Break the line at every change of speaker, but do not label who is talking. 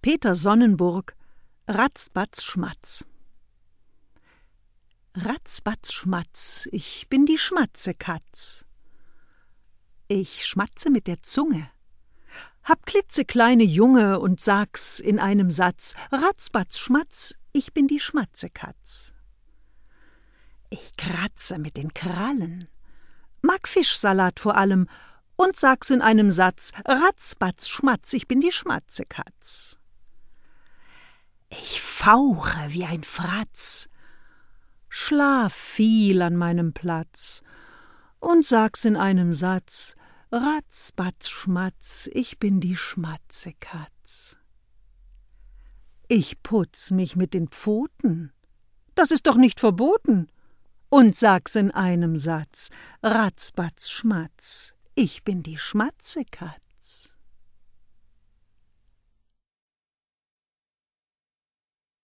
Peter Sonnenburg Ratzbatz Schmatz Ratzbatz Schmatz, ich bin die Schmatzekatz. Ich schmatze mit der Zunge, hab klitzekleine Junge und sag's in einem Satz: Ratzbatz Schmatz, ich bin die Schmatzekatz. Ich kratze mit den Krallen, mag Fischsalat vor allem und sag's in einem Satz: Ratzbatz Schmatz, ich bin die Schmatzekatz. Fauche wie ein Fratz, schlaf viel an meinem Platz und sag's in einem Satz: Ratz, batz, schmatz, ich bin die Schmatzekatz. Ich putz mich mit den Pfoten, das ist doch nicht verboten, und sag's in einem Satz: Ratz, batz, schmatz, ich bin die Schmatzekatz.